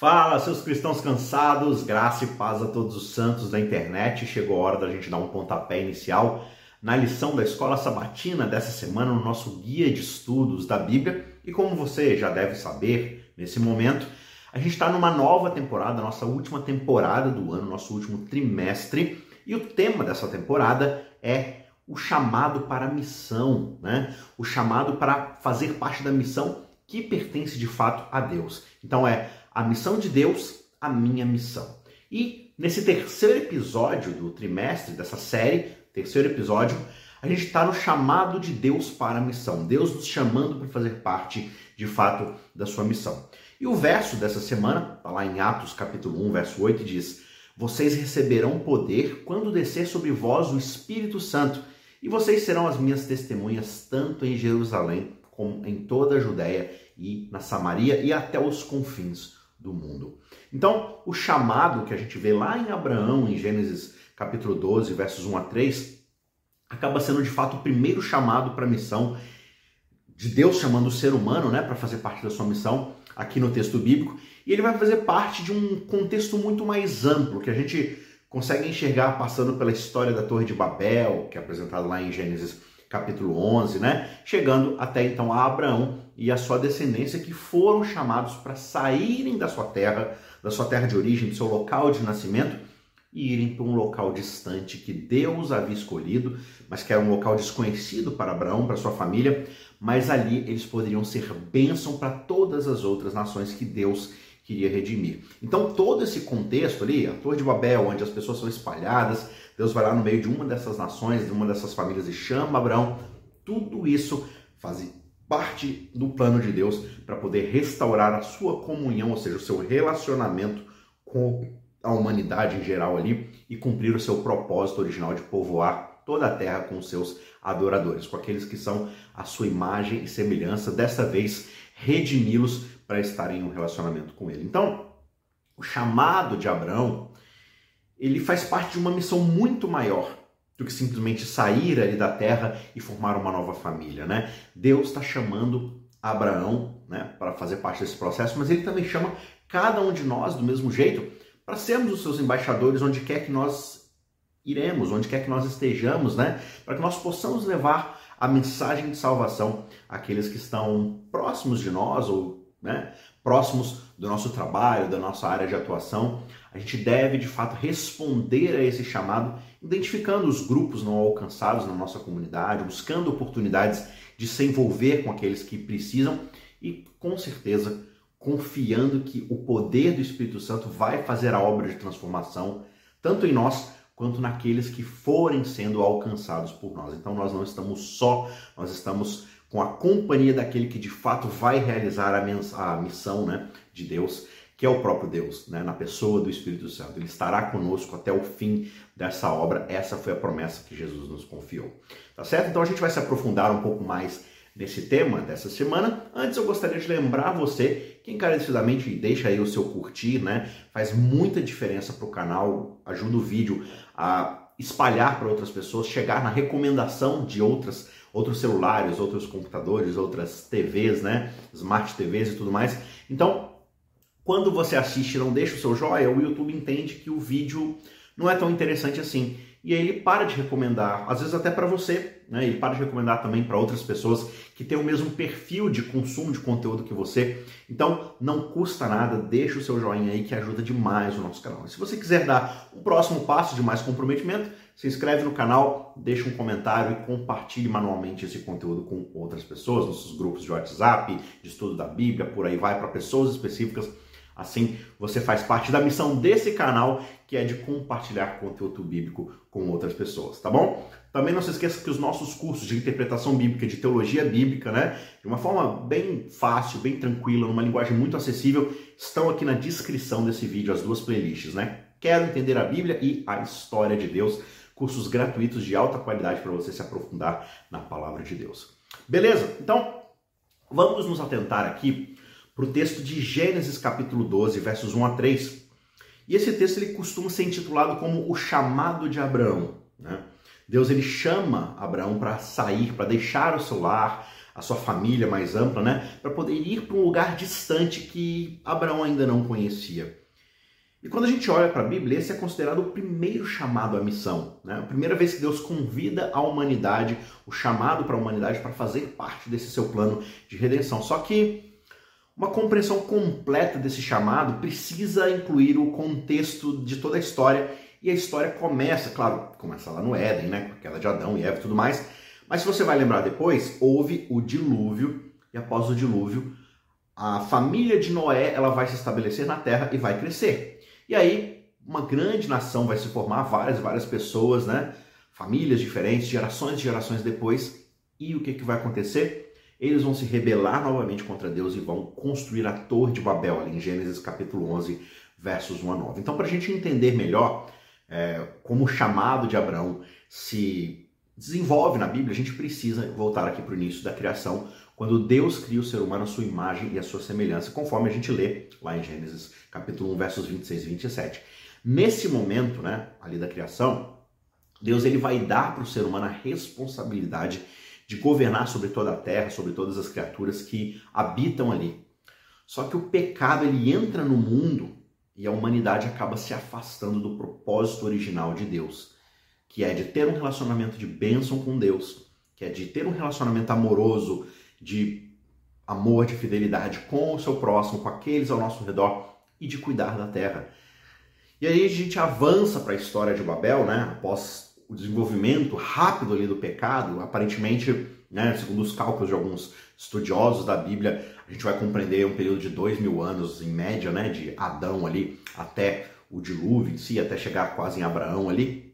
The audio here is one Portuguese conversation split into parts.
Fala, seus cristãos cansados, graça e paz a todos os santos da internet. Chegou a hora da gente dar um pontapé inicial na lição da escola sabatina dessa semana, no nosso guia de estudos da Bíblia. E como você já deve saber, nesse momento, a gente está numa nova temporada, nossa última temporada do ano, nosso último trimestre. E o tema dessa temporada é o chamado para a missão, né? O chamado para fazer parte da missão que pertence de fato a Deus. Então é a missão de Deus, a minha missão. E nesse terceiro episódio do trimestre dessa série, terceiro episódio, a gente está no chamado de Deus para a missão. Deus nos chamando para fazer parte, de fato, da sua missão. E o verso dessa semana, está lá em Atos capítulo 1, verso 8, diz: Vocês receberão poder quando descer sobre vós o Espírito Santo, e vocês serão as minhas testemunhas tanto em Jerusalém como em toda a Judéia e na Samaria e até os confins do mundo. Então, o chamado que a gente vê lá em Abraão, em Gênesis capítulo 12, versos 1 a 3, acaba sendo de fato o primeiro chamado para a missão de Deus chamando o ser humano, né, para fazer parte da sua missão aqui no texto bíblico, e ele vai fazer parte de um contexto muito mais amplo que a gente consegue enxergar passando pela história da Torre de Babel, que é apresentado lá em Gênesis capítulo 11, né? Chegando até então a Abraão e a sua descendência que foram chamados para saírem da sua terra, da sua terra de origem, do seu local de nascimento e irem para um local distante que Deus havia escolhido, mas que era um local desconhecido para Abraão, para sua família, mas ali eles poderiam ser bênção para todas as outras nações que Deus queria redimir. Então, todo esse contexto ali, a Torre de Babel, onde as pessoas são espalhadas, Deus vai lá no meio de uma dessas nações, de uma dessas famílias e chama Abraão. Tudo isso faz parte do plano de Deus para poder restaurar a sua comunhão, ou seja, o seu relacionamento com a humanidade em geral ali e cumprir o seu propósito original de povoar toda a terra com seus adoradores, com aqueles que são a sua imagem e semelhança, dessa vez redimi-los para estarem em um relacionamento com ele. Então, o chamado de Abraão ele faz parte de uma missão muito maior do que simplesmente sair ali da terra e formar uma nova família, né? Deus está chamando Abraão, né, para fazer parte desse processo, mas ele também chama cada um de nós do mesmo jeito para sermos os seus embaixadores onde quer que nós iremos, onde quer que nós estejamos, né? Para que nós possamos levar a mensagem de salvação àqueles que estão próximos de nós ou né, próximos do nosso trabalho, da nossa área de atuação, a gente deve de fato responder a esse chamado, identificando os grupos não alcançados na nossa comunidade, buscando oportunidades de se envolver com aqueles que precisam e, com certeza, confiando que o poder do Espírito Santo vai fazer a obra de transformação, tanto em nós quanto naqueles que forem sendo alcançados por nós. Então, nós não estamos só, nós estamos com a companhia daquele que de fato vai realizar a, missão né, de Deus que é o próprio Deus, né, na pessoa do Espírito Santo. Ele estará conosco até o fim dessa obra. Essa foi a promessa que Jesus nos confiou. Tá certo? Então a gente vai se aprofundar um pouco mais nesse tema dessa semana. Antes eu gostaria de lembrar você que encarecidamente deixa aí o seu curtir, né? Faz muita diferença para o canal, ajuda o vídeo a espalhar para outras pessoas, chegar na recomendação de outras outros celulares, outros computadores, outras TVs, né? Smart TVs e tudo mais. Então, quando você assiste e não deixa o seu joia, o YouTube entende que o vídeo não é tão interessante assim. E aí ele para de recomendar, às vezes até para você, né? Ele para de recomendar também para outras pessoas que têm o mesmo perfil de consumo de conteúdo que você. Então, não custa nada, deixa o seu joinha aí que ajuda demais o nosso canal. E se você quiser dar o próximo passo de mais comprometimento, se inscreve no canal, deixa um comentário e compartilhe manualmente esse conteúdo com outras pessoas, nossos grupos de WhatsApp, de estudo da Bíblia, por aí vai para pessoas específicas Assim, você faz parte da missão desse canal, que é de compartilhar conteúdo bíblico com outras pessoas, tá bom? Também não se esqueça que os nossos cursos de interpretação bíblica, de teologia bíblica, né, de uma forma bem fácil, bem tranquila, numa linguagem muito acessível, estão aqui na descrição desse vídeo, as duas playlists, né? Quero entender a Bíblia e a história de Deus, cursos gratuitos de alta qualidade para você se aprofundar na palavra de Deus. Beleza? Então, vamos nos atentar aqui para o texto de Gênesis capítulo 12, versos 1 a 3. E esse texto ele costuma ser intitulado como o chamado de Abraão. Né? Deus ele chama Abraão para sair, para deixar o seu lar, a sua família mais ampla, né? Para poder ir para um lugar distante que Abraão ainda não conhecia. E quando a gente olha para a Bíblia, esse é considerado o primeiro chamado à missão. Né? A primeira vez que Deus convida a humanidade, o chamado para a humanidade para fazer parte desse seu plano de redenção. Só que uma compreensão completa desse chamado precisa incluir o contexto de toda a história. E a história começa, claro, começa lá no Éden, né? com a queda de Adão e Eva e tudo mais. Mas se você vai lembrar depois, houve o dilúvio, e após o dilúvio, a família de Noé ela vai se estabelecer na terra e vai crescer. E aí, uma grande nação vai se formar, várias, várias pessoas, né? Famílias diferentes, gerações e gerações depois. E o que, que vai acontecer? Eles vão se rebelar novamente contra Deus e vão construir a Torre de Babel, ali em Gênesis capítulo 11, versos 1 a 9. Então, para a gente entender melhor é, como o chamado de Abraão se desenvolve na Bíblia, a gente precisa voltar aqui para o início da criação, quando Deus cria o ser humano à sua imagem e à sua semelhança, conforme a gente lê lá em Gênesis capítulo 1, versos 26 e 27. Nesse momento, né, ali da criação, Deus ele vai dar para o ser humano a responsabilidade de governar sobre toda a terra, sobre todas as criaturas que habitam ali. Só que o pecado ele entra no mundo e a humanidade acaba se afastando do propósito original de Deus, que é de ter um relacionamento de bênção com Deus, que é de ter um relacionamento amoroso, de amor, de fidelidade com o seu próximo, com aqueles ao nosso redor e de cuidar da terra. E aí a gente avança para a história de Babel, né? Após o desenvolvimento rápido ali do pecado, aparentemente, né, segundo os cálculos de alguns estudiosos da Bíblia, a gente vai compreender um período de dois mil anos em média, né, de Adão ali até o dilúvio em si, até chegar quase em Abraão ali.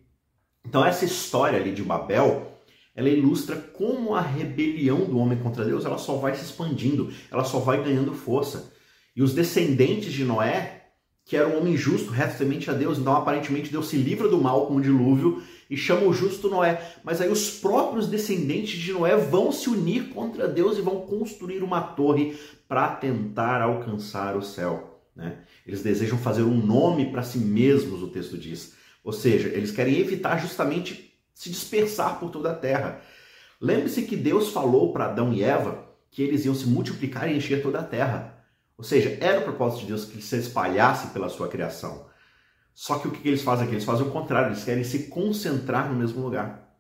Então essa história ali de Babel ela ilustra como a rebelião do homem contra Deus ela só vai se expandindo, ela só vai ganhando força. E os descendentes de Noé, que era um homem justo, reto temente a Deus, então aparentemente Deus se livra do mal com o dilúvio e chama o justo Noé. Mas aí os próprios descendentes de Noé vão se unir contra Deus e vão construir uma torre para tentar alcançar o céu. Né? Eles desejam fazer um nome para si mesmos, o texto diz. Ou seja, eles querem evitar justamente se dispersar por toda a terra. Lembre-se que Deus falou para Adão e Eva que eles iam se multiplicar e encher toda a terra. Ou seja, era o propósito de Deus que eles se espalhassem pela sua criação. Só que o que eles fazem aqui? Eles fazem o contrário, eles querem se concentrar no mesmo lugar.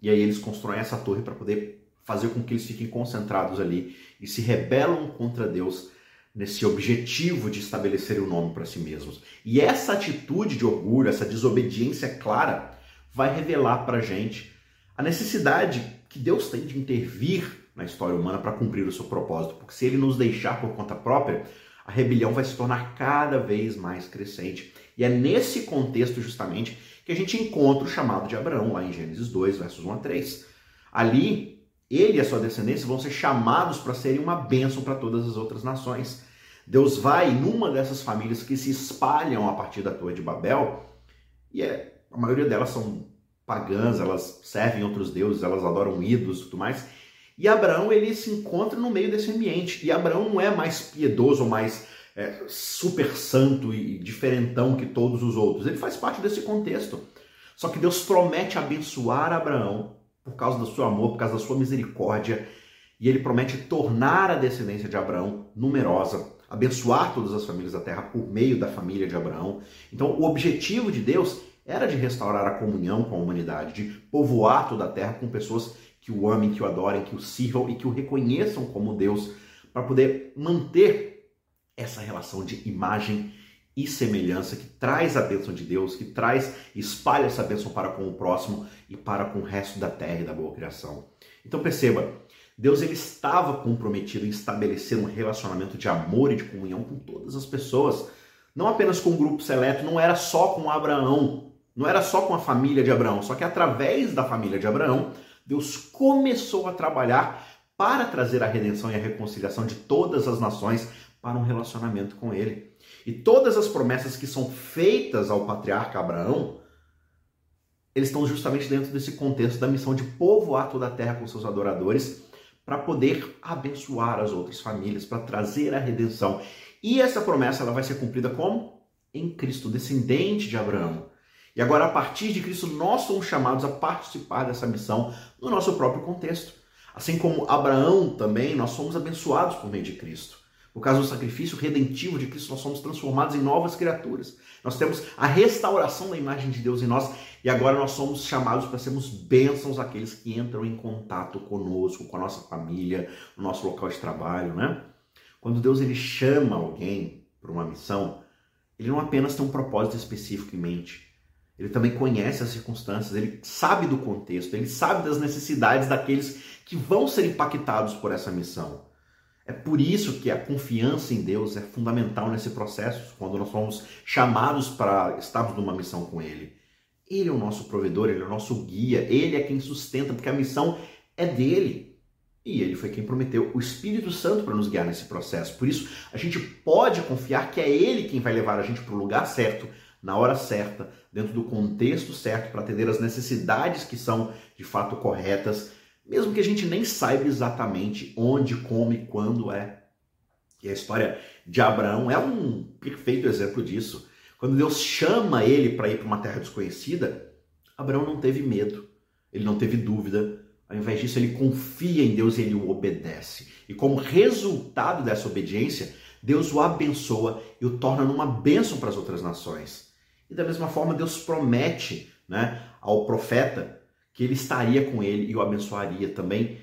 E aí eles constroem essa torre para poder fazer com que eles fiquem concentrados ali e se rebelam contra Deus nesse objetivo de estabelecer o um nome para si mesmos. E essa atitude de orgulho, essa desobediência clara, vai revelar para a gente a necessidade que Deus tem de intervir na história humana para cumprir o seu propósito, porque se ele nos deixar por conta própria, a rebelião vai se tornar cada vez mais crescente. E é nesse contexto, justamente, que a gente encontra o chamado de Abraão, lá em Gênesis 2, versos 1 a 3. Ali, ele e a sua descendência vão ser chamados para serem uma bênção para todas as outras nações. Deus vai numa dessas famílias que se espalham a partir da Torre de Babel, e é a maioria delas são pagãs, elas servem outros deuses, elas adoram ídolos e tudo mais. E Abraão ele se encontra no meio desse ambiente. E Abraão não é mais piedoso mais é, super santo e diferentão que todos os outros. Ele faz parte desse contexto. Só que Deus promete abençoar Abraão por causa do seu amor, por causa da sua misericórdia. E ele promete tornar a descendência de Abraão numerosa, abençoar todas as famílias da terra por meio da família de Abraão. Então, o objetivo de Deus era de restaurar a comunhão com a humanidade, de povoar toda a terra com pessoas que o amem, que o adorem, que o sirvam e que o reconheçam como Deus, para poder manter essa relação de imagem e semelhança que traz a bênção de Deus, que traz, espalha essa bênção para com o próximo e para com o resto da terra e da boa criação. Então perceba, Deus ele estava comprometido em estabelecer um relacionamento de amor e de comunhão com todas as pessoas, não apenas com um grupo seleto, não era só com Abraão, não era só com a família de Abraão, só que através da família de Abraão, Deus começou a trabalhar para trazer a redenção e a reconciliação de todas as nações para um relacionamento com ele. E todas as promessas que são feitas ao patriarca Abraão, eles estão justamente dentro desse contexto da missão de povoar toda a terra com seus adoradores para poder abençoar as outras famílias, para trazer a redenção. E essa promessa ela vai ser cumprida como? Em Cristo, descendente de Abraão. E agora, a partir de Cristo, nós somos chamados a participar dessa missão no nosso próprio contexto. Assim como Abraão também, nós somos abençoados por meio de Cristo. Por causa do sacrifício redentivo de Cristo, nós somos transformados em novas criaturas. Nós temos a restauração da imagem de Deus em nós e agora nós somos chamados para sermos bênçãos àqueles que entram em contato conosco, com a nossa família, no nosso local de trabalho, né? Quando Deus ele chama alguém para uma missão, ele não apenas tem um propósito específico em mente. Ele também conhece as circunstâncias, ele sabe do contexto, ele sabe das necessidades daqueles que vão ser impactados por essa missão. É por isso que a confiança em Deus é fundamental nesse processo, quando nós somos chamados para estarmos numa missão com Ele. Ele é o nosso provedor, Ele é o nosso guia, Ele é quem sustenta, porque a missão é dele. E Ele foi quem prometeu o Espírito Santo para nos guiar nesse processo. Por isso, a gente pode confiar que é Ele quem vai levar a gente para o lugar certo, na hora certa, dentro do contexto certo, para atender as necessidades que são de fato corretas mesmo que a gente nem saiba exatamente onde, como e quando é. E a história de Abraão é um perfeito exemplo disso. Quando Deus chama ele para ir para uma terra desconhecida, Abraão não teve medo, ele não teve dúvida. Ao invés disso, ele confia em Deus e ele o obedece. E como resultado dessa obediência, Deus o abençoa e o torna numa bênção para as outras nações. E da mesma forma, Deus promete né, ao profeta que ele estaria com ele e o abençoaria também,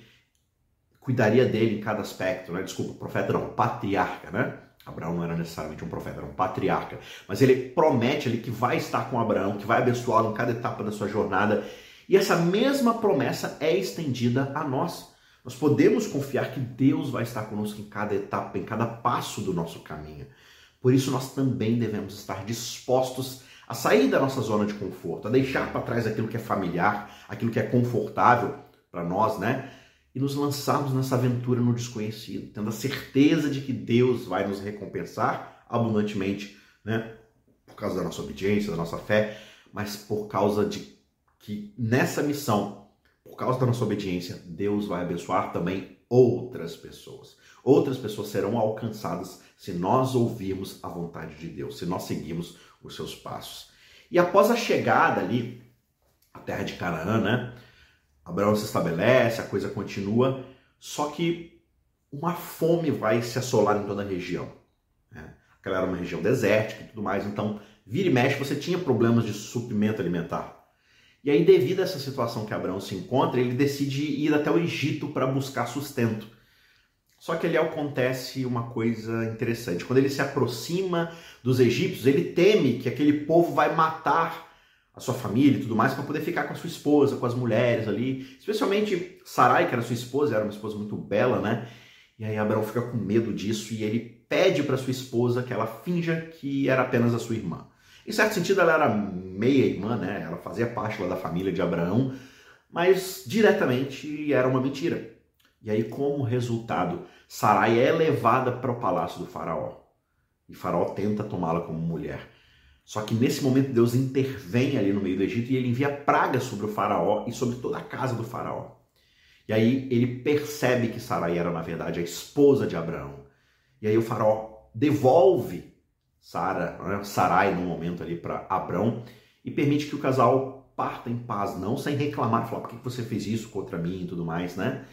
cuidaria dele em cada aspecto, né? Desculpa, profeta não, patriarca, né? Abraão não era necessariamente um profeta, era um patriarca. Mas ele promete ali que vai estar com Abraão, que vai abençoá-lo em cada etapa da sua jornada. E essa mesma promessa é estendida a nós. Nós podemos confiar que Deus vai estar conosco em cada etapa, em cada passo do nosso caminho. Por isso, nós também devemos estar dispostos a sair da nossa zona de conforto, a deixar para trás aquilo que é familiar, aquilo que é confortável para nós, né? E nos lançarmos nessa aventura no desconhecido, tendo a certeza de que Deus vai nos recompensar abundantemente, né? Por causa da nossa obediência, da nossa fé, mas por causa de que nessa missão, por causa da nossa obediência, Deus vai abençoar também outras pessoas. Outras pessoas serão alcançadas se nós ouvirmos a vontade de Deus, se nós seguirmos os seus passos. E após a chegada ali, a terra de Canaã, né? Abraão se estabelece, a coisa continua, só que uma fome vai se assolar em toda a região. Né? Aquela era uma região desértica e tudo mais, então vira e mexe você tinha problemas de suprimento alimentar. E aí, devido a essa situação que Abraão se encontra, ele decide ir até o Egito para buscar sustento. Só que ali acontece uma coisa interessante. Quando ele se aproxima dos egípcios, ele teme que aquele povo vai matar a sua família e tudo mais para poder ficar com a sua esposa, com as mulheres ali. Especialmente Sarai, que era sua esposa, era uma esposa muito bela, né? E aí Abraão fica com medo disso e ele pede para sua esposa que ela finja que era apenas a sua irmã. Em certo sentido, ela era meia irmã, né? Ela fazia parte lá da família de Abraão, mas diretamente era uma mentira. E aí, como resultado, Sarai é levada para o palácio do faraó. E faraó tenta tomá-la como mulher. Só que nesse momento Deus intervém ali no meio do Egito e ele envia pragas sobre o faraó e sobre toda a casa do faraó. E aí ele percebe que Sarai era na verdade a esposa de Abraão. E aí o faraó devolve Sara, né, Sarai no momento ali para Abraão e permite que o casal parta em paz, não sem reclamar, falar por que você fez isso contra mim e tudo mais, né?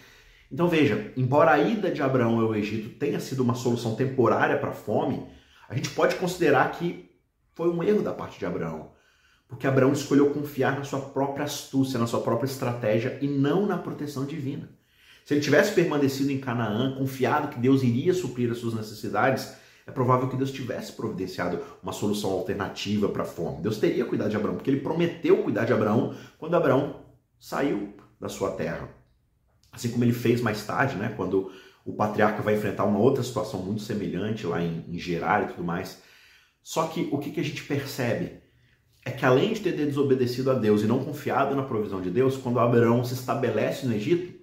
Então veja, embora a ida de Abraão ao Egito tenha sido uma solução temporária para a fome, a gente pode considerar que foi um erro da parte de Abraão. Porque Abraão escolheu confiar na sua própria astúcia, na sua própria estratégia e não na proteção divina. Se ele tivesse permanecido em Canaã, confiado que Deus iria suprir as suas necessidades, é provável que Deus tivesse providenciado uma solução alternativa para a fome. Deus teria cuidado de Abraão, porque ele prometeu cuidar de Abraão quando Abraão saiu da sua terra. Assim como ele fez mais tarde, né, quando o patriarca vai enfrentar uma outra situação muito semelhante lá em, em Gerar e tudo mais. Só que o que, que a gente percebe é que além de ter desobedecido a Deus e não confiado na provisão de Deus, quando Abraão se estabelece no Egito,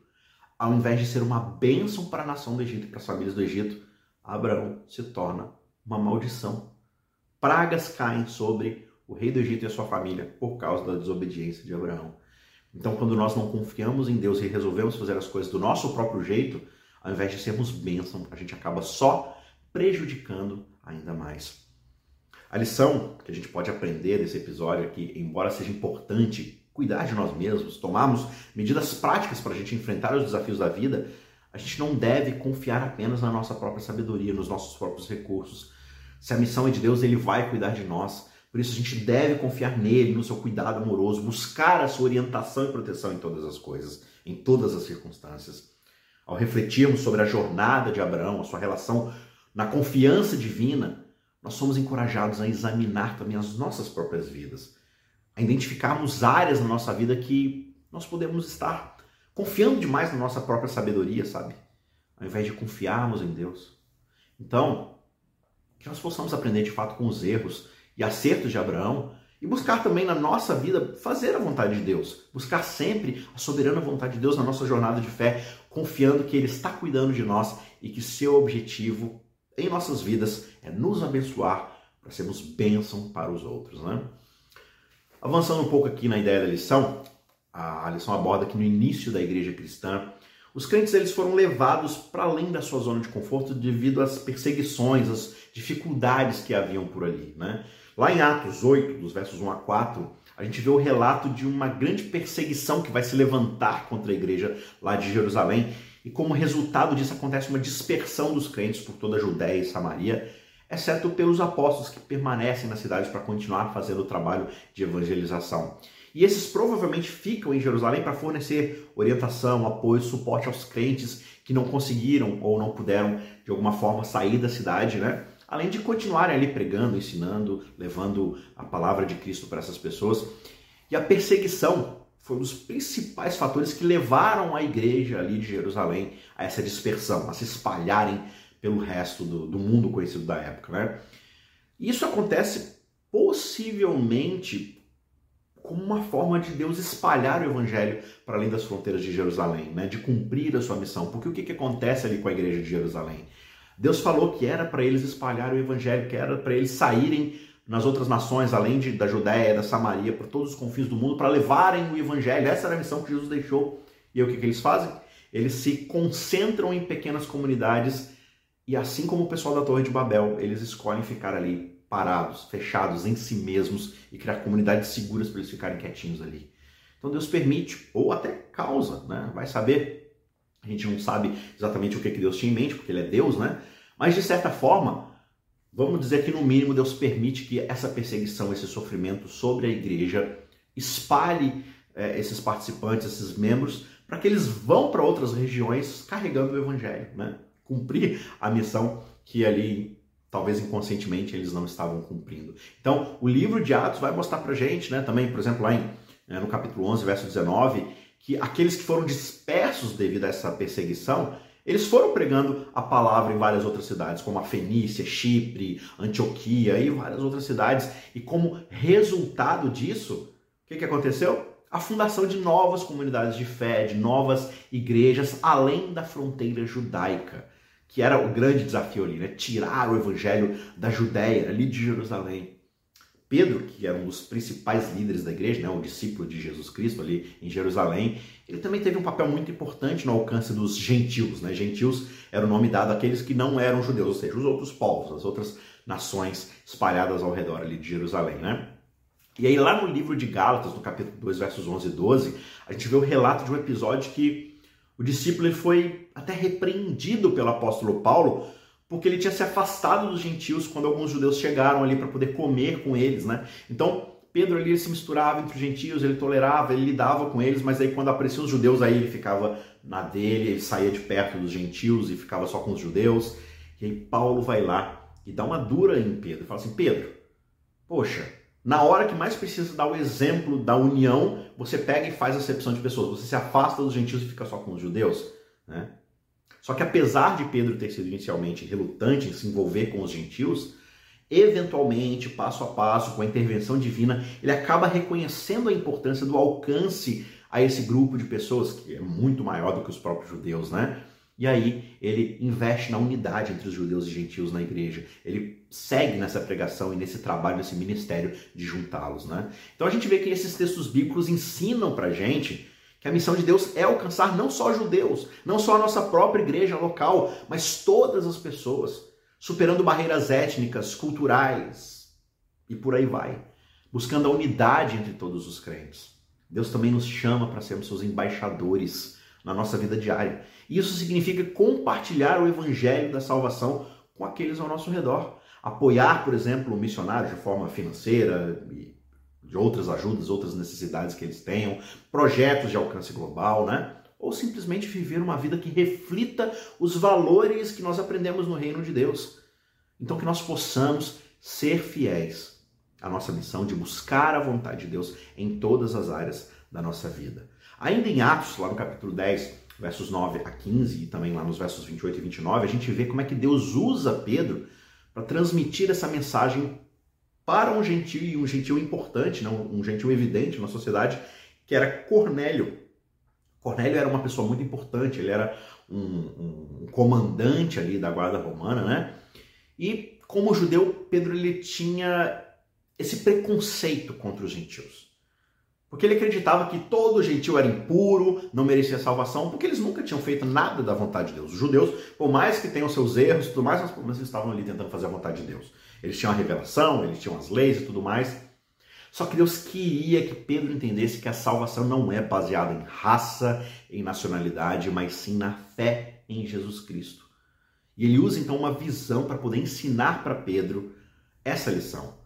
ao invés de ser uma bênção para a nação do Egito e para as famílias do Egito, Abraão se torna uma maldição. Pragas caem sobre o rei do Egito e a sua família por causa da desobediência de Abraão. Então, quando nós não confiamos em Deus e resolvemos fazer as coisas do nosso próprio jeito, ao invés de sermos bênção, a gente acaba só prejudicando ainda mais. A lição que a gente pode aprender desse episódio aqui, embora seja importante cuidar de nós mesmos, tomarmos medidas práticas para a gente enfrentar os desafios da vida, a gente não deve confiar apenas na nossa própria sabedoria, nos nossos próprios recursos. Se a missão é de Deus, ele vai cuidar de nós. Por isso a gente deve confiar nele, no seu cuidado amoroso, buscar a sua orientação e proteção em todas as coisas, em todas as circunstâncias. Ao refletirmos sobre a jornada de Abraão, a sua relação na confiança divina, nós somos encorajados a examinar também as nossas próprias vidas, a identificarmos áreas na nossa vida que nós podemos estar confiando demais na nossa própria sabedoria, sabe? Ao invés de confiarmos em Deus. Então, que nós possamos aprender de fato com os erros e acertos de Abraão e buscar também na nossa vida fazer a vontade de Deus, buscar sempre a soberana vontade de Deus na nossa jornada de fé, confiando que Ele está cuidando de nós e que seu objetivo em nossas vidas é nos abençoar para sermos bênção para os outros. Né? Avançando um pouco aqui na ideia da lição, a lição aborda que no início da igreja cristã, os crentes eles foram levados para além da sua zona de conforto devido às perseguições, às dificuldades que haviam por ali. Né? Lá em Atos 8, dos versos 1 a 4, a gente vê o relato de uma grande perseguição que vai se levantar contra a igreja lá de Jerusalém e como resultado disso acontece uma dispersão dos crentes por toda a Judéia e Samaria, exceto pelos apóstolos que permanecem nas cidades para continuar fazendo o trabalho de evangelização. E esses provavelmente ficam em Jerusalém para fornecer orientação, apoio, suporte aos crentes que não conseguiram ou não puderam de alguma forma sair da cidade, né? Além de continuarem ali pregando, ensinando, levando a palavra de Cristo para essas pessoas. E a perseguição foi um dos principais fatores que levaram a igreja ali de Jerusalém a essa dispersão, a se espalharem pelo resto do, do mundo conhecido da época. Né? Isso acontece possivelmente como uma forma de Deus espalhar o evangelho para além das fronteiras de Jerusalém, né? de cumprir a sua missão. Porque o que, que acontece ali com a igreja de Jerusalém? Deus falou que era para eles espalhar o evangelho, que era para eles saírem nas outras nações, além de, da Judéia, da Samaria, por todos os confins do mundo, para levarem o evangelho. Essa era a missão que Jesus deixou. E o que, que eles fazem? Eles se concentram em pequenas comunidades e, assim como o pessoal da Torre de Babel, eles escolhem ficar ali parados, fechados em si mesmos e criar comunidades seguras para eles ficarem quietinhos ali. Então Deus permite, ou até causa, né? Vai saber. A gente não sabe exatamente o que, Deus tinha em mente, porque Ele é Deus, né? Mas de certa forma, Vamos dizer que no mínimo Deus permite que essa perseguição, esse sofrimento sobre a igreja espalhe é, esses participantes, esses membros, para que eles vão para outras regiões carregando o evangelho, né? Cumprir a missão que ali talvez inconscientemente eles não estavam cumprindo. Então, o livro de Atos vai mostrar para gente, né? Também, por exemplo, lá em, né, no capítulo 11, verso 19, que aqueles que foram dispersos devido a essa perseguição, eles foram pregando a palavra em várias outras cidades, como a Fenícia, Chipre, Antioquia e várias outras cidades. E como resultado disso, o que, que aconteceu? A fundação de novas comunidades de fé, de novas igrejas além da fronteira judaica, que era o grande desafio ali, né? Tirar o evangelho da Judéia, ali de Jerusalém. Pedro, que era um dos principais líderes da igreja, né, o discípulo de Jesus Cristo ali em Jerusalém, ele também teve um papel muito importante no alcance dos gentios. Né? Gentios era o nome dado àqueles que não eram judeus, ou seja, os outros povos, as outras nações espalhadas ao redor ali de Jerusalém. Né? E aí lá no livro de Gálatas, no capítulo 2, versos 11 e 12, a gente vê o relato de um episódio que o discípulo foi até repreendido pelo apóstolo Paulo porque ele tinha se afastado dos gentios quando alguns judeus chegaram ali para poder comer com eles, né? Então, Pedro ali se misturava entre os gentios, ele tolerava, ele lidava com eles, mas aí quando apareciam os judeus aí ele ficava na dele, ele saía de perto dos gentios e ficava só com os judeus. E aí Paulo vai lá e dá uma dura em Pedro, fala assim: "Pedro, poxa, na hora que mais precisa dar o exemplo da união, você pega e faz acepção de pessoas, você se afasta dos gentios e fica só com os judeus, né? Só que apesar de Pedro ter sido inicialmente relutante em se envolver com os gentios, eventualmente, passo a passo, com a intervenção divina, ele acaba reconhecendo a importância do alcance a esse grupo de pessoas, que é muito maior do que os próprios judeus, né? E aí ele investe na unidade entre os judeus e gentios na igreja. Ele segue nessa pregação e nesse trabalho, nesse ministério de juntá-los, né? Então a gente vê que esses textos bíblicos ensinam pra gente que a missão de Deus é alcançar não só judeus, não só a nossa própria igreja local, mas todas as pessoas, superando barreiras étnicas, culturais e por aí vai, buscando a unidade entre todos os crentes. Deus também nos chama para sermos seus embaixadores na nossa vida diária. E isso significa compartilhar o evangelho da salvação com aqueles ao nosso redor. Apoiar, por exemplo, missionários de forma financeira de outras ajudas, outras necessidades que eles tenham, projetos de alcance global, né? Ou simplesmente viver uma vida que reflita os valores que nós aprendemos no reino de Deus. Então que nós possamos ser fiéis à nossa missão de buscar a vontade de Deus em todas as áreas da nossa vida. Ainda em Atos, lá no capítulo 10, versos 9 a 15 e também lá nos versos 28 e 29, a gente vê como é que Deus usa Pedro para transmitir essa mensagem para um gentil e um gentil importante, não, um gentil evidente na sociedade, que era Cornélio. Cornélio era uma pessoa muito importante, ele era um, um comandante ali da guarda romana, né? E como judeu, Pedro ele tinha esse preconceito contra os gentios. Porque ele acreditava que todo gentil era impuro, não merecia salvação, porque eles nunca tinham feito nada da vontade de Deus. Os judeus, por mais que tenham seus erros e tudo mais, mas eles estavam ali tentando fazer a vontade de Deus. Eles tinham a revelação, eles tinham as leis e tudo mais. Só que Deus queria que Pedro entendesse que a salvação não é baseada em raça, em nacionalidade, mas sim na fé em Jesus Cristo. E ele usa então uma visão para poder ensinar para Pedro essa lição.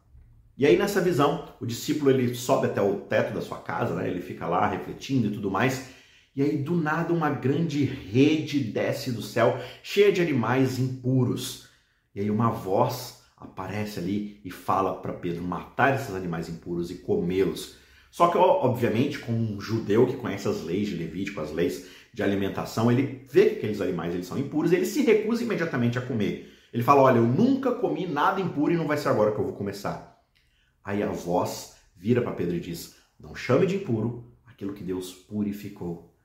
E aí nessa visão, o discípulo ele sobe até o teto da sua casa, né? ele fica lá refletindo e tudo mais. E aí do nada uma grande rede desce do céu, cheia de animais impuros. E aí uma voz aparece ali e fala para Pedro matar esses animais impuros e comê-los. Só que, obviamente, como um judeu que conhece as leis de Levítico, as leis de alimentação, ele vê que aqueles animais eles são impuros e ele se recusa imediatamente a comer. Ele fala: Olha, eu nunca comi nada impuro e não vai ser agora que eu vou começar. Aí a voz vira para Pedro e diz: Não chame de impuro aquilo que Deus purificou.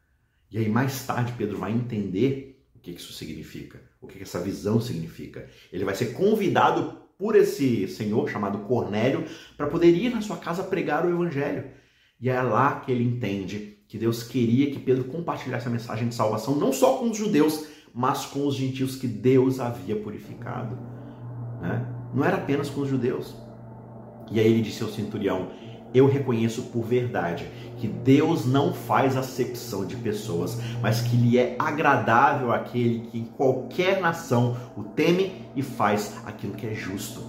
E aí mais tarde Pedro vai entender o que isso significa, o que essa visão significa. Ele vai ser convidado por esse senhor chamado Cornélio para poder ir na sua casa pregar o evangelho. E é lá que ele entende que Deus queria que Pedro compartilhasse a mensagem de salvação não só com os judeus, mas com os gentios que Deus havia purificado. Né? Não era apenas com os judeus. E aí ele disse ao centurião: Eu reconheço por verdade que Deus não faz acepção de pessoas, mas que lhe é agradável aquele que em qualquer nação o teme e faz aquilo que é justo.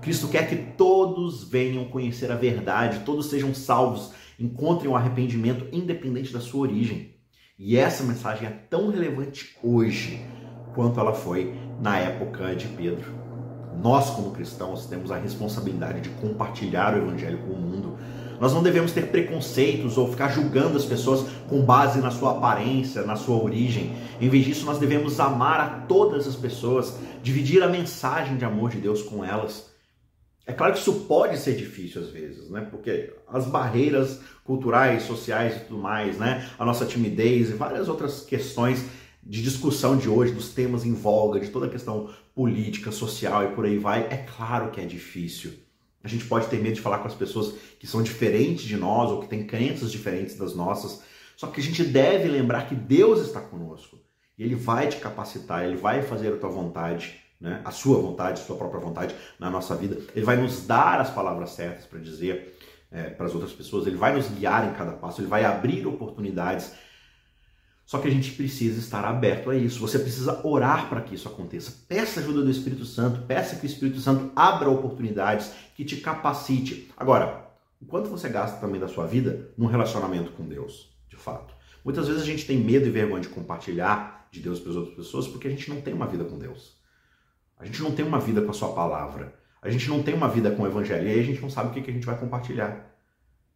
Cristo quer que todos venham conhecer a verdade, todos sejam salvos, encontrem o arrependimento independente da sua origem. E essa mensagem é tão relevante hoje quanto ela foi na época de Pedro. Nós, como cristãos, temos a responsabilidade de compartilhar o evangelho com o mundo. Nós não devemos ter preconceitos ou ficar julgando as pessoas com base na sua aparência, na sua origem. Em vez disso, nós devemos amar a todas as pessoas, dividir a mensagem de amor de Deus com elas. É claro que isso pode ser difícil às vezes, né? Porque as barreiras culturais, sociais e tudo mais, né? A nossa timidez e várias outras questões de discussão de hoje, dos temas em voga, de toda a questão política, social e por aí vai, é claro que é difícil. A gente pode ter medo de falar com as pessoas que são diferentes de nós ou que têm crenças diferentes das nossas. Só que a gente deve lembrar que Deus está conosco. E Ele vai te capacitar, Ele vai fazer a tua vontade, né? a sua vontade, a sua própria vontade na nossa vida. Ele vai nos dar as palavras certas para dizer é, para as outras pessoas, Ele vai nos guiar em cada passo, Ele vai abrir oportunidades só que a gente precisa estar aberto a isso. Você precisa orar para que isso aconteça. Peça ajuda do Espírito Santo, peça que o Espírito Santo abra oportunidades, que te capacite. Agora, o quanto você gasta também da sua vida num relacionamento com Deus, de fato? Muitas vezes a gente tem medo e vergonha de compartilhar de Deus para as outras pessoas porque a gente não tem uma vida com Deus. A gente não tem uma vida com a sua palavra. A gente não tem uma vida com o evangelho. E aí a gente não sabe o que a gente vai compartilhar.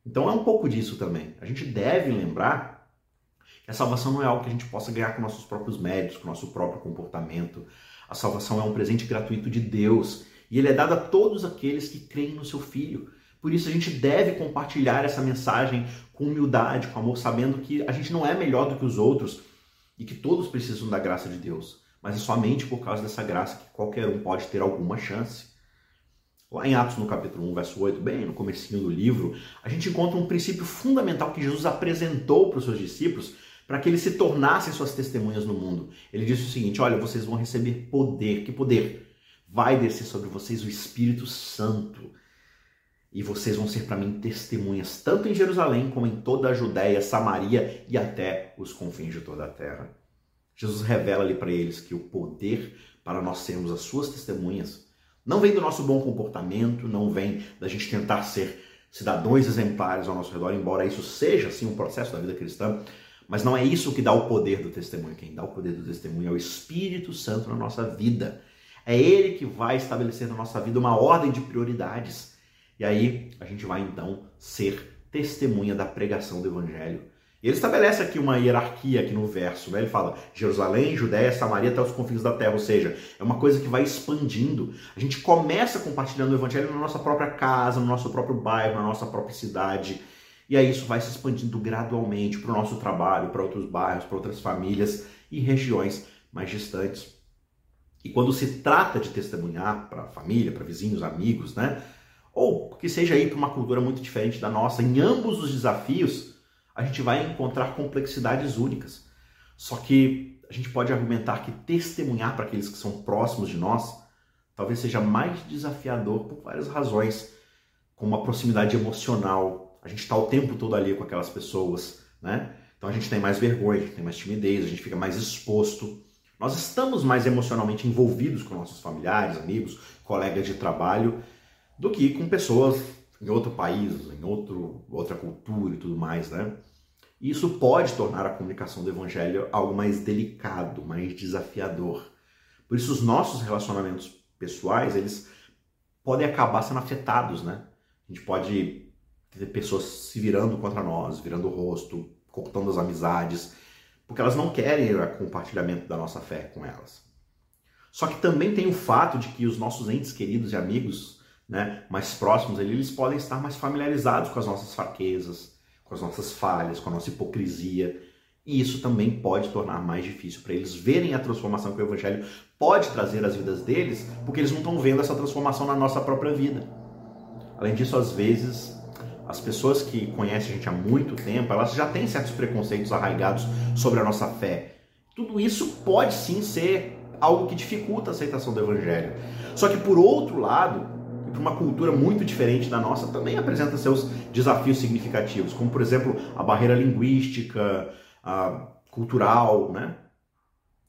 Então é um pouco disso também. A gente deve lembrar a salvação não é algo que a gente possa ganhar com nossos próprios méritos, com nosso próprio comportamento. A salvação é um presente gratuito de Deus e ele é dado a todos aqueles que creem no seu Filho. Por isso a gente deve compartilhar essa mensagem com humildade, com amor, sabendo que a gente não é melhor do que os outros e que todos precisam da graça de Deus, mas é somente por causa dessa graça que qualquer um pode ter alguma chance. Lá em Atos, no capítulo 1, verso 8, bem no comecinho do livro, a gente encontra um princípio fundamental que Jesus apresentou para os seus discípulos para que eles se tornassem suas testemunhas no mundo. Ele disse o seguinte: Olha, vocês vão receber poder. Que poder? Vai descer sobre vocês o Espírito Santo. e vocês vão ser para mim testemunhas, tanto em Jerusalém como em toda a Judéia, Samaria e até os confins de toda a terra. Jesus revela ali para eles que o poder para nós sermos as suas testemunhas não vem do nosso bom comportamento, não vem da gente tentar ser cidadãos exemplares ao nosso redor, embora isso seja sim um processo da vida cristã, mas não é isso que dá o poder do testemunho. Quem dá o poder do testemunho é o Espírito Santo na nossa vida. É ele que vai estabelecer na nossa vida uma ordem de prioridades. E aí a gente vai então ser testemunha da pregação do evangelho. Ele estabelece aqui uma hierarquia aqui no verso, né? ele fala Jerusalém, Judéia, Samaria até os confins da terra, ou seja, é uma coisa que vai expandindo. A gente começa compartilhando o evangelho na nossa própria casa, no nosso próprio bairro, na nossa própria cidade, e aí isso vai se expandindo gradualmente para o nosso trabalho, para outros bairros, para outras famílias e regiões mais distantes. E quando se trata de testemunhar para a família, para vizinhos, amigos, né? Ou que seja aí para uma cultura muito diferente da nossa, em ambos os desafios, a gente vai encontrar complexidades únicas. Só que a gente pode argumentar que testemunhar para aqueles que são próximos de nós talvez seja mais desafiador por várias razões, como a proximidade emocional. A gente está o tempo todo ali com aquelas pessoas, né? Então a gente tem mais vergonha, a gente tem mais timidez, a gente fica mais exposto. Nós estamos mais emocionalmente envolvidos com nossos familiares, amigos, colegas de trabalho, do que com pessoas em outro país, em outro, outra cultura e tudo mais, né? Isso pode tornar a comunicação do evangelho algo mais delicado, mais desafiador. Por isso os nossos relacionamentos pessoais, eles podem acabar sendo afetados, né? A gente pode ter pessoas se virando contra nós, virando o rosto, cortando as amizades, porque elas não querem o compartilhamento da nossa fé com elas. Só que também tem o fato de que os nossos entes queridos e amigos né, mais próximos, eles podem estar mais familiarizados com as nossas fraquezas, com as nossas falhas, com a nossa hipocrisia. E isso também pode tornar mais difícil para eles verem a transformação que o Evangelho pode trazer às vidas deles, porque eles não estão vendo essa transformação na nossa própria vida. Além disso, às vezes, as pessoas que conhecem a gente há muito tempo, elas já têm certos preconceitos arraigados sobre a nossa fé. Tudo isso pode sim ser algo que dificulta a aceitação do Evangelho. Só que, por outro lado, para uma cultura muito diferente da nossa, também apresenta seus desafios significativos, como por exemplo a barreira linguística, a cultural, né?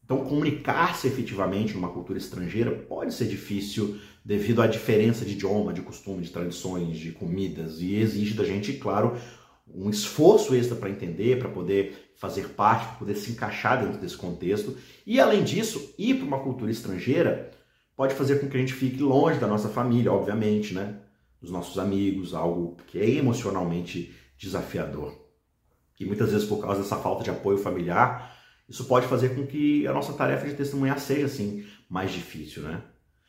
Então, comunicar-se efetivamente numa cultura estrangeira pode ser difícil devido à diferença de idioma, de costume, de tradições, de comidas, e exige da gente, claro, um esforço extra para entender, para poder fazer parte, para poder se encaixar dentro desse contexto. E além disso, ir para uma cultura estrangeira pode fazer com que a gente fique longe da nossa família, obviamente, né? Dos nossos amigos, algo que é emocionalmente desafiador. E muitas vezes, por causa dessa falta de apoio familiar, isso pode fazer com que a nossa tarefa de testemunhar seja, assim, mais difícil, né?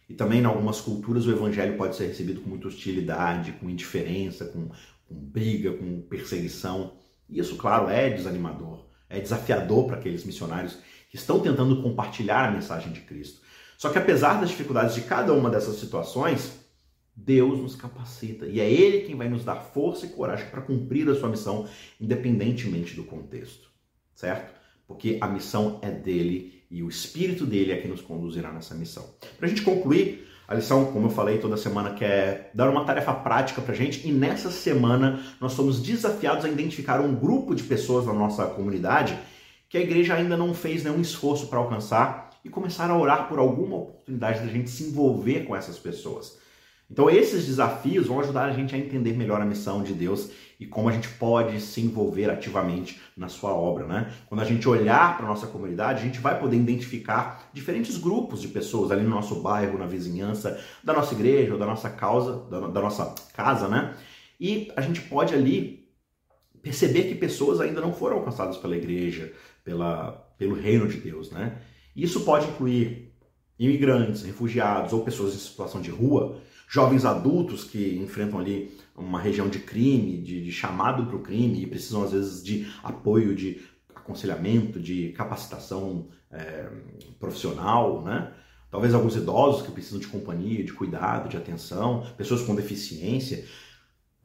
E também, em algumas culturas, o evangelho pode ser recebido com muita hostilidade, com indiferença, com, com briga, com perseguição. E isso, claro, é desanimador, é desafiador para aqueles missionários que estão tentando compartilhar a mensagem de Cristo. Só que apesar das dificuldades de cada uma dessas situações, Deus nos capacita e é Ele quem vai nos dar força e coragem para cumprir a sua missão, independentemente do contexto, certo? Porque a missão é dele e o Espírito dele é quem nos conduzirá nessa missão. Para a gente concluir, a lição, como eu falei toda semana, quer dar uma tarefa prática para a gente e nessa semana nós somos desafiados a identificar um grupo de pessoas na nossa comunidade que a igreja ainda não fez nenhum esforço para alcançar e começar a orar por alguma oportunidade da gente se envolver com essas pessoas. Então, esses desafios vão ajudar a gente a entender melhor a missão de Deus e como a gente pode se envolver ativamente na sua obra, né? Quando a gente olhar para nossa comunidade, a gente vai poder identificar diferentes grupos de pessoas ali no nosso bairro, na vizinhança, da nossa igreja ou da nossa causa, da, da nossa casa, né? E a gente pode ali perceber que pessoas ainda não foram alcançadas pela igreja, pela, pelo reino de Deus, né? Isso pode incluir imigrantes, refugiados ou pessoas em situação de rua, jovens adultos que enfrentam ali uma região de crime, de, de chamado para o crime e precisam às vezes de apoio, de aconselhamento, de capacitação é, profissional, né? Talvez alguns idosos que precisam de companhia, de cuidado, de atenção, pessoas com deficiência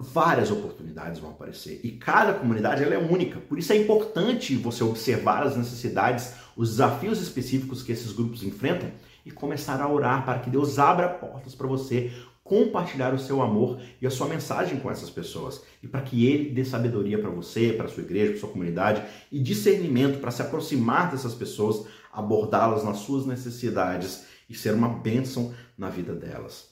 várias oportunidades vão aparecer e cada comunidade ela é única. Por isso é importante você observar as necessidades, os desafios específicos que esses grupos enfrentam e começar a orar para que Deus abra portas para você compartilhar o seu amor e a sua mensagem com essas pessoas. E para que ele dê sabedoria para você, para sua igreja, para sua comunidade e discernimento para se aproximar dessas pessoas, abordá-las nas suas necessidades e ser uma bênção na vida delas.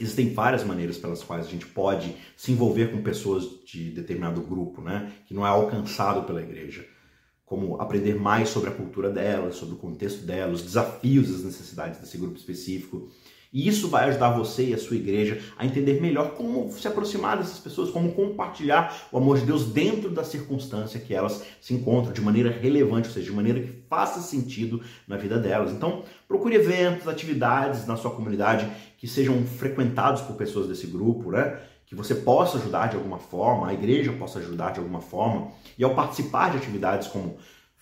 Existem várias maneiras pelas quais a gente pode se envolver com pessoas de determinado grupo, né, que não é alcançado pela igreja. Como aprender mais sobre a cultura delas, sobre o contexto delas, os desafios as necessidades desse grupo específico. E isso vai ajudar você e a sua igreja a entender melhor como se aproximar dessas pessoas, como compartilhar o amor de Deus dentro da circunstância que elas se encontram, de maneira relevante, ou seja, de maneira que faça sentido na vida delas. Então, procure eventos, atividades na sua comunidade que sejam frequentados por pessoas desse grupo, né? Que você possa ajudar de alguma forma, a igreja possa ajudar de alguma forma. E ao participar de atividades como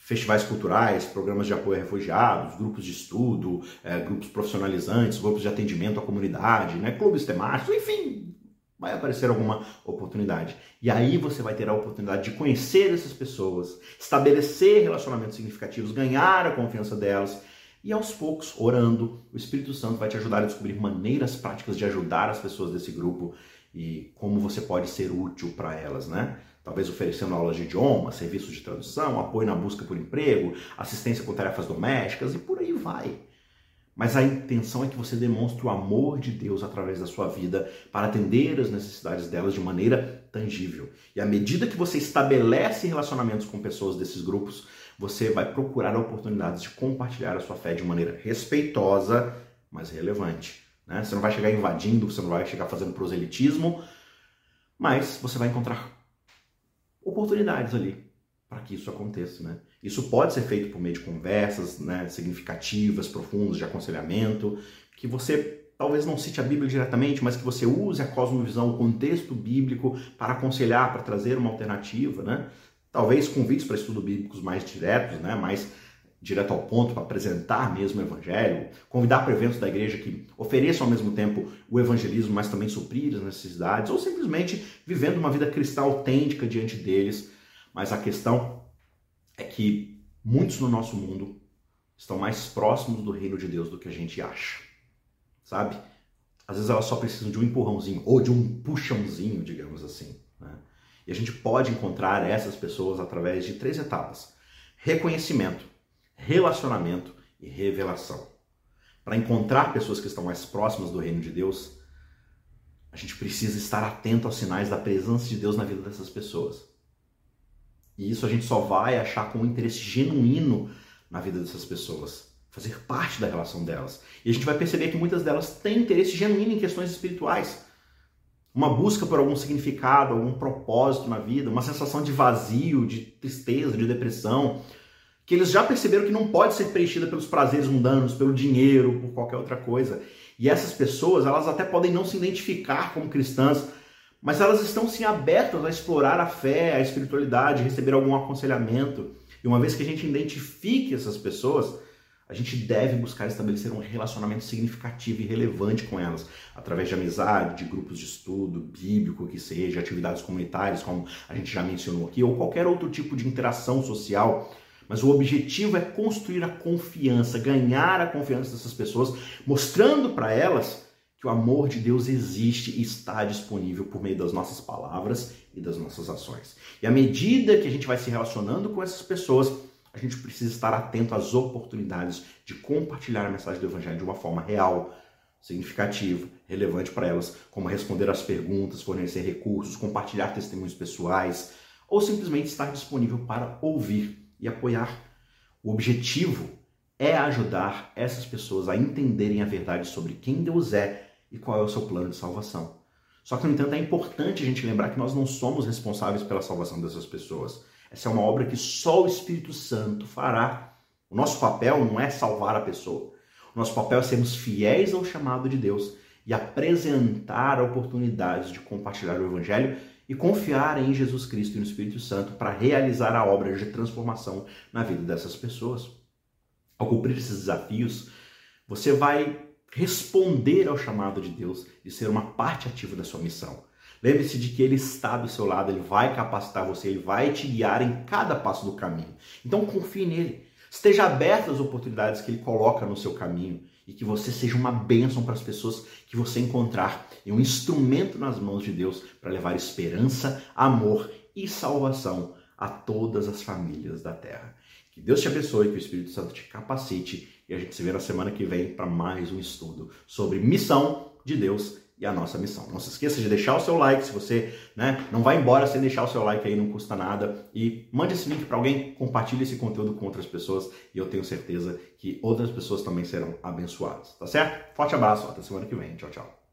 festivais culturais, programas de apoio a refugiados, grupos de estudo, é, grupos profissionalizantes, grupos de atendimento à comunidade, né, clubes temáticos, enfim, vai aparecer alguma oportunidade. E aí você vai ter a oportunidade de conhecer essas pessoas, estabelecer relacionamentos significativos, ganhar a confiança delas. E aos poucos, orando, o Espírito Santo vai te ajudar a descobrir maneiras práticas de ajudar as pessoas desse grupo e como você pode ser útil para elas, né? Talvez oferecendo aulas de idioma, serviços de tradução, apoio na busca por emprego, assistência com tarefas domésticas e por aí vai. Mas a intenção é que você demonstre o amor de Deus através da sua vida para atender as necessidades delas de maneira tangível. E à medida que você estabelece relacionamentos com pessoas desses grupos, você vai procurar oportunidades de compartilhar a sua fé de maneira respeitosa, mas relevante. Né? Você não vai chegar invadindo, você não vai chegar fazendo proselitismo, mas você vai encontrar oportunidades ali para que isso aconteça, né? Isso pode ser feito por meio de conversas, né, significativas, profundas, de aconselhamento, que você talvez não cite a Bíblia diretamente, mas que você use a cosmovisão, o contexto bíblico para aconselhar, para trazer uma alternativa, né? Talvez convites para estudos bíblicos mais diretos, né, mais direto ao ponto, para apresentar mesmo o evangelho, convidar para eventos da igreja que ofereçam ao mesmo tempo o evangelismo, mas também suprir as necessidades, ou simplesmente vivendo uma vida cristã autêntica diante deles. Mas a questão é que muitos no nosso mundo estão mais próximos do reino de Deus do que a gente acha. Sabe? Às vezes elas só precisam de um empurrãozinho ou de um puxãozinho, digamos assim. Né? E a gente pode encontrar essas pessoas através de três etapas: reconhecimento relacionamento e revelação. Para encontrar pessoas que estão mais próximas do reino de Deus, a gente precisa estar atento aos sinais da presença de Deus na vida dessas pessoas. E isso a gente só vai achar com um interesse genuíno na vida dessas pessoas, fazer parte da relação delas. E a gente vai perceber que muitas delas têm interesse genuíno em questões espirituais. Uma busca por algum significado, algum propósito na vida, uma sensação de vazio, de tristeza, de depressão, que eles já perceberam que não pode ser preenchida pelos prazeres mundanos, pelo dinheiro, por qualquer outra coisa. E essas pessoas, elas até podem não se identificar como cristãs, mas elas estão sim abertas a explorar a fé, a espiritualidade, receber algum aconselhamento. E uma vez que a gente identifique essas pessoas, a gente deve buscar estabelecer um relacionamento significativo e relevante com elas, através de amizade, de grupos de estudo, bíblico que seja, atividades comunitárias, como a gente já mencionou aqui, ou qualquer outro tipo de interação social mas o objetivo é construir a confiança, ganhar a confiança dessas pessoas, mostrando para elas que o amor de Deus existe e está disponível por meio das nossas palavras e das nossas ações. E à medida que a gente vai se relacionando com essas pessoas, a gente precisa estar atento às oportunidades de compartilhar a mensagem do Evangelho de uma forma real, significativa, relevante para elas, como responder às perguntas, fornecer recursos, compartilhar testemunhos pessoais, ou simplesmente estar disponível para ouvir e apoiar. O objetivo é ajudar essas pessoas a entenderem a verdade sobre quem Deus é e qual é o seu plano de salvação. Só que, no entanto, é importante a gente lembrar que nós não somos responsáveis pela salvação dessas pessoas. Essa é uma obra que só o Espírito Santo fará. O nosso papel não é salvar a pessoa. O nosso papel é sermos fiéis ao chamado de Deus e apresentar oportunidades de compartilhar o Evangelho e confiar em Jesus Cristo e no Espírito Santo para realizar a obra de transformação na vida dessas pessoas. Ao cumprir esses desafios, você vai responder ao chamado de Deus de ser uma parte ativa da sua missão. Lembre-se de que Ele está do seu lado, Ele vai capacitar você, Ele vai te guiar em cada passo do caminho. Então confie nele. Esteja aberto às oportunidades que Ele coloca no seu caminho e que você seja uma bênção para as pessoas que você encontrar e um instrumento nas mãos de Deus para levar esperança, amor e salvação a todas as famílias da terra. Que Deus te abençoe, que o Espírito Santo te capacite e a gente se vê na semana que vem para mais um estudo sobre missão de Deus e a nossa missão. Não se esqueça de deixar o seu like, se você né, não vai embora sem deixar o seu like aí, não custa nada. E mande esse link para alguém, compartilhe esse conteúdo com outras pessoas e eu tenho certeza que outras pessoas também serão abençoadas, tá certo? Forte abraço, até semana que vem. Tchau, tchau.